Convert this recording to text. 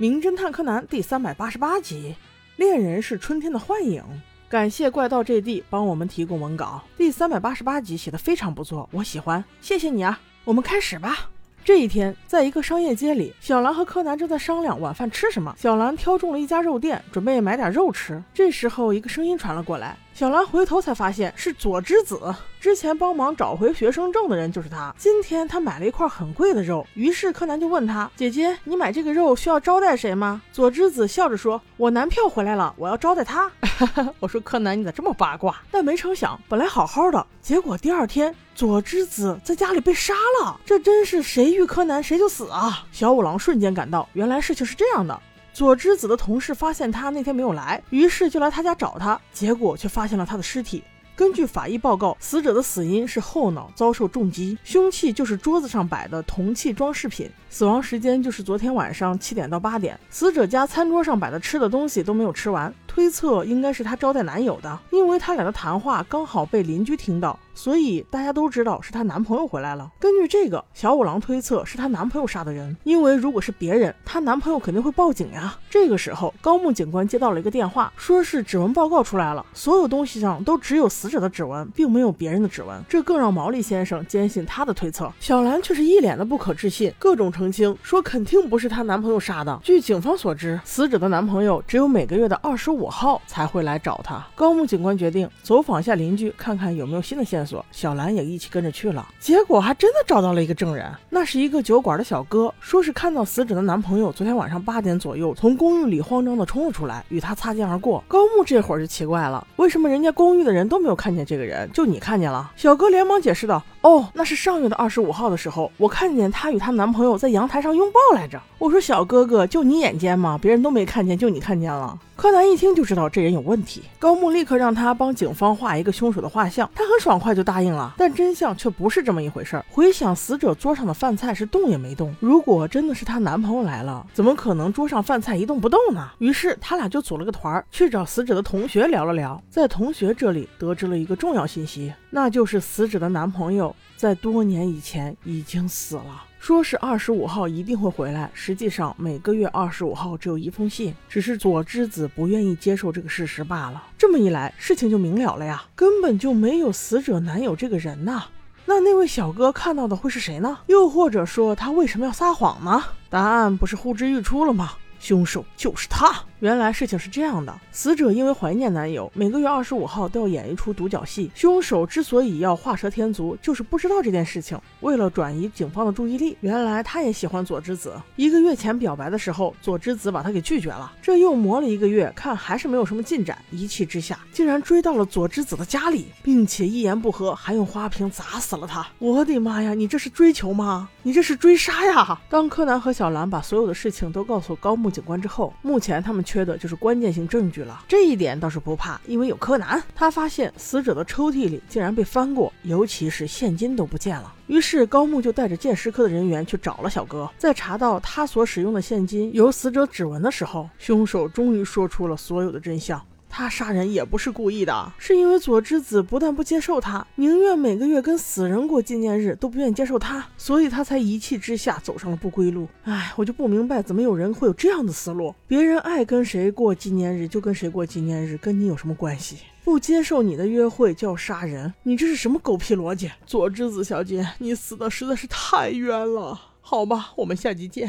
名侦探柯南第三百八十八集，恋人是春天的幻影。感谢怪盗 JD 帮我们提供文稿，第三百八十八集写的非常不错，我喜欢，谢谢你啊！我们开始吧。这一天，在一个商业街里，小兰和柯南正在商量晚饭吃什么。小兰挑中了一家肉店，准备买点肉吃。这时候，一个声音传了过来。小兰回头才发现是佐之子，之前帮忙找回学生证的人就是他。今天他买了一块很贵的肉，于是柯南就问他：“姐姐，你买这个肉需要招待谁吗？”佐之子笑着说：“我男票回来了，我要招待他。”我说：“柯南，你咋这么八卦？”但没成想，本来好好的，结果第二天佐之子在家里被杀了。这真是谁遇柯南谁就死啊！小五郎瞬间感到，原来事情是这样的。佐之子的同事发现他那天没有来，于是就来他家找他，结果却发现了他的尸体。根据法医报告，死者的死因是后脑遭受重击，凶器就是桌子上摆的铜器装饰品，死亡时间就是昨天晚上七点到八点。死者家餐桌上摆的吃的东西都没有吃完，推测应该是她招待男友的，因为他俩的谈话刚好被邻居听到。所以大家都知道是她男朋友回来了。根据这个，小五郎推测是她男朋友杀的人，因为如果是别人，她男朋友肯定会报警呀。这个时候，高木警官接到了一个电话，说是指纹报告出来了，所有东西上都只有死者的指纹，并没有别人的指纹。这更让毛利先生坚信他的推测。小兰却是一脸的不可置信，各种澄清说肯定不是她男朋友杀的。据警方所知，死者的男朋友只有每个月的二十五号才会来找他。高木警官决定走访一下邻居，看看有没有新的线索。小兰也一起跟着去了，结果还真的找到了一个证人，那是一个酒馆的小哥，说是看到死者的男朋友昨天晚上八点左右从公寓里慌张的冲了出来，与他擦肩而过。高木这会儿就奇怪了，为什么人家公寓的人都没有看见这个人，就你看见了？小哥连忙解释道：“哦，那是上月的二十五号的时候，我看见她与她男朋友在阳台上拥抱来着。”我说：“小哥哥，就你眼尖吗？别人都没看见，就你看见了。”柯南一听就知道这人有问题，高木立刻让他帮警方画一个凶手的画像，他很爽快就答应了。但真相却不是这么一回事儿。回想死者桌上的饭菜是动也没动，如果真的是她男朋友来了，怎么可能桌上饭菜一动不动呢？于是他俩就组了个团儿去找死者的同学聊了聊，在同学这里得知了一个重要信息，那就是死者的男朋友在多年以前已经死了。说是二十五号一定会回来，实际上每个月二十五号只有一封信，只是佐之子不愿意接受这个事实罢了。这么一来，事情就明了了呀，根本就没有死者男友这个人呐。那那位小哥看到的会是谁呢？又或者说他为什么要撒谎呢？答案不是呼之欲出了吗？凶手就是他。原来事情是这样的，死者因为怀念男友，每个月二十五号都要演一出独角戏。凶手之所以要画蛇添足，就是不知道这件事情。为了转移警方的注意力，原来他也喜欢佐之子。一个月前表白的时候，佐之子把他给拒绝了。这又磨了一个月，看还是没有什么进展，一气之下竟然追到了佐之子的家里，并且一言不合还用花瓶砸死了他。我的妈呀，你这是追求吗？你这是追杀呀！当柯南和小兰把所有的事情都告诉高木警官之后，目前他们。缺的就是关键性证据了，这一点倒是不怕，因为有柯南。他发现死者的抽屉里竟然被翻过，尤其是现金都不见了。于是高木就带着鉴识科的人员去找了小哥，在查到他所使用的现金有死者指纹的时候，凶手终于说出了所有的真相。他杀人也不是故意的，是因为佐之子不但不接受他，宁愿每个月跟死人过纪念日，都不愿意接受他，所以他才一气之下走上了不归路。哎，我就不明白，怎么有人会有这样的思路？别人爱跟谁过纪念日就跟谁过纪念日，跟你有什么关系？不接受你的约会就要杀人，你这是什么狗屁逻辑？佐之子小姐，你死的实在是太冤了。好吧，我们下集见。